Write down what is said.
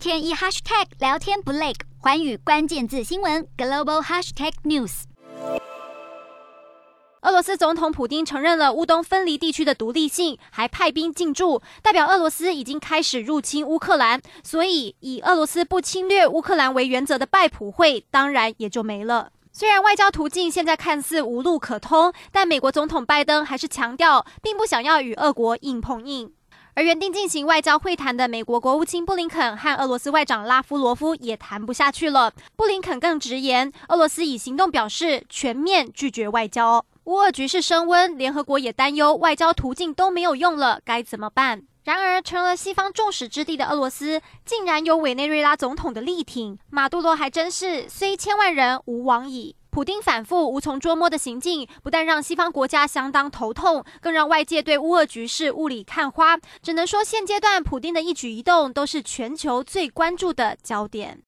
天一 hashtag 聊天不累，寰宇关键字新闻 global hashtag news。俄罗斯总统普丁承认了乌东分离地区的独立性，还派兵进驻，代表俄罗斯已经开始入侵乌克兰。所以，以俄罗斯不侵略乌克兰为原则的拜普会，当然也就没了。虽然外交途径现在看似无路可通，但美国总统拜登还是强调，并不想要与俄国硬碰硬。而原定进行外交会谈的美国国务卿布林肯和俄罗斯外长拉夫罗夫也谈不下去了。布林肯更直言，俄罗斯以行动表示全面拒绝外交。乌俄局势升温，联合国也担忧外交途径都没有用了，该怎么办？然而，成了西方众矢之的的俄罗斯，竟然有委内瑞拉总统的力挺，马杜罗还真是虽千万人，吾往矣。普丁反复无从捉摸的行径，不但让西方国家相当头痛，更让外界对乌俄局势雾里看花。只能说，现阶段普丁的一举一动都是全球最关注的焦点。